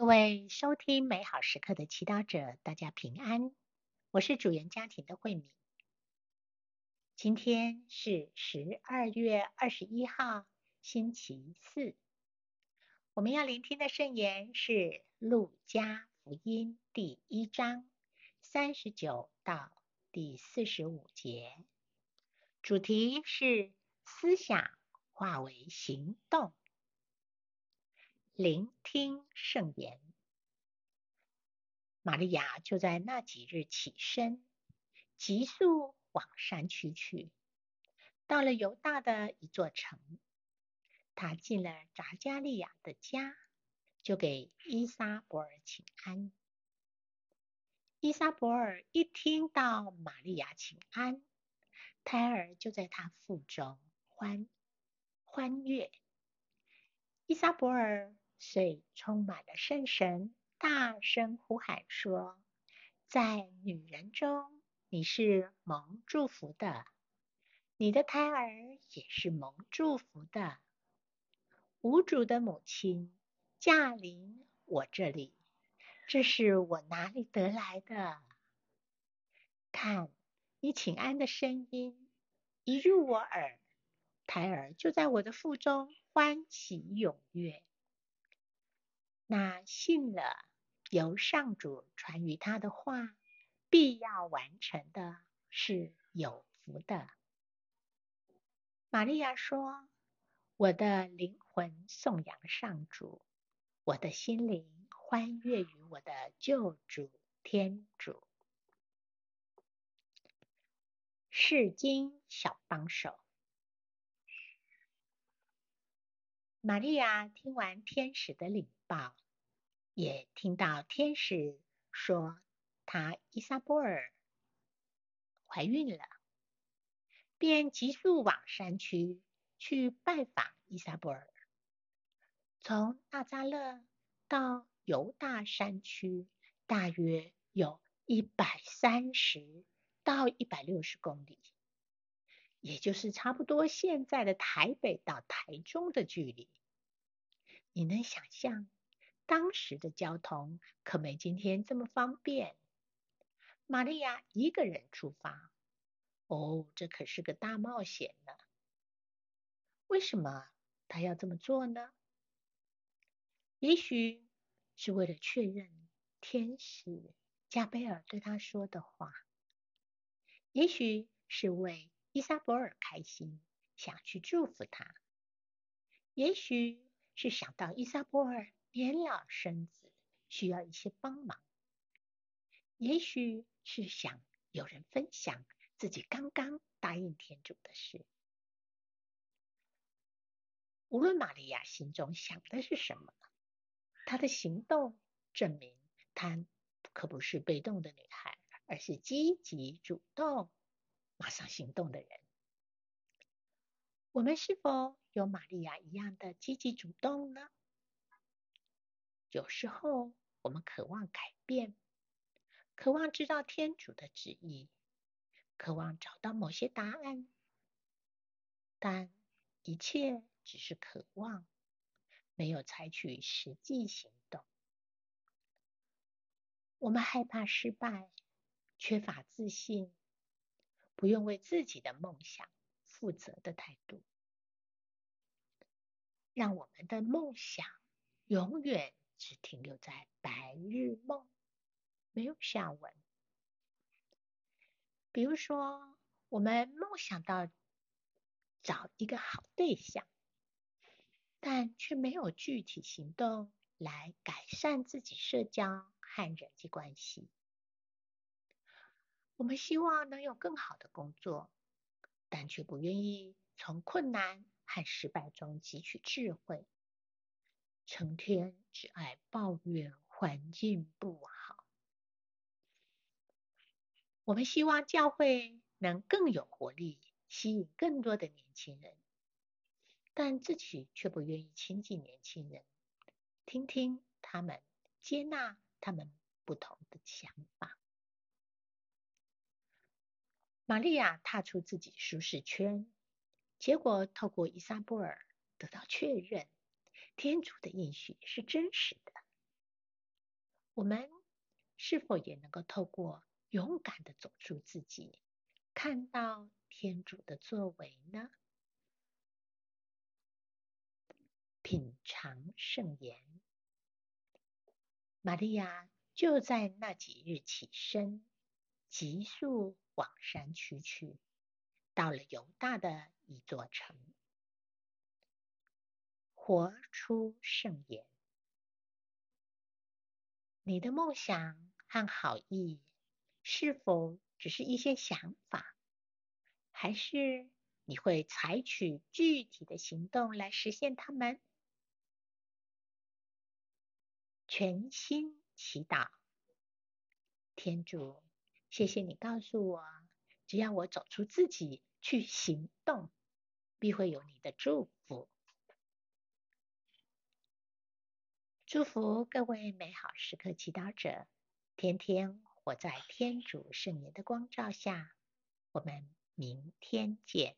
各位收听美好时刻的祈祷者，大家平安。我是主言家庭的慧敏。今天是十二月二十一号，星期四。我们要聆听的圣言是《路加福音》第一章三十九到第四十五节，主题是思想化为行动。聆听圣言。玛利亚就在那几日起身，急速往山区去，到了犹大的一座城。她进了匝加利亚的家，就给伊莎伯尔请安。伊莎伯尔一听到玛利亚请安，胎儿就在她腹中欢欢悦。伊莎伯尔。遂充满了圣神，大声呼喊说：“在女人中，你是蒙祝福的，你的胎儿也是蒙祝福的。无主的母亲驾临我这里，这是我哪里得来的？看，你请安的声音一入我耳，胎儿就在我的腹中欢喜踊跃。”那信了由上主传于他的话，必要完成的，是有福的。玛利亚说：“我的灵魂颂扬上主，我的心灵欢悦于我的救主天主。”释经小帮手。玛利亚听完天使的领报，也听到天使说她依撒波尔怀孕了，便急速往山区去拜访伊撒波尔。从纳扎勒到犹大山区，大约有一百三十到一百六十公里，也就是差不多现在的台北到台中的距离。你能想象当时的交通可没今天这么方便。玛利亚一个人出发，哦，这可是个大冒险呢。为什么她要这么做呢？也许是为了确认天使加贝尔对她说的话，也许是为伊莎伯尔开心，想去祝福她，也许。是想到伊莎伯尔年老生子，需要一些帮忙；也许是想有人分享自己刚刚答应天主的事。无论玛利亚心中想的是什么，她的行动证明她可不是被动的女孩，而是积极主动、马上行动的人。我们是否有玛利亚一样的积极主动呢？有时候我们渴望改变，渴望知道天主的旨意，渴望找到某些答案，但一切只是渴望，没有采取实际行动。我们害怕失败，缺乏自信，不用为自己的梦想负责的态度，让我们的梦想永远只停留在白日梦，没有下文。比如说，我们梦想到找一个好对象，但却没有具体行动来改善自己社交和人际关系。我们希望能有更好的工作。但却不愿意从困难和失败中汲取智慧，成天只爱抱怨环境不好。我们希望教会能更有活力，吸引更多的年轻人，但自己却不愿意亲近年轻人，听听他们，接纳他们不同的想法。玛利亚踏出自己舒适圈，结果透过伊莎布尔得到确认，天主的应许是真实的。我们是否也能够透过勇敢的走出自己，看到天主的作为呢？品尝圣言，玛利亚就在那几日起身，急速往山区去，到了犹大的一座城，活出圣言。你的梦想和好意，是否只是一些想法，还是你会采取具体的行动来实现它们？全心祈祷，天主，谢谢你告诉我，只要我走出自己去行动，必会有你的祝福。祝福各位美好时刻祈祷者，天天活在天主圣言的光照下。我们明天见。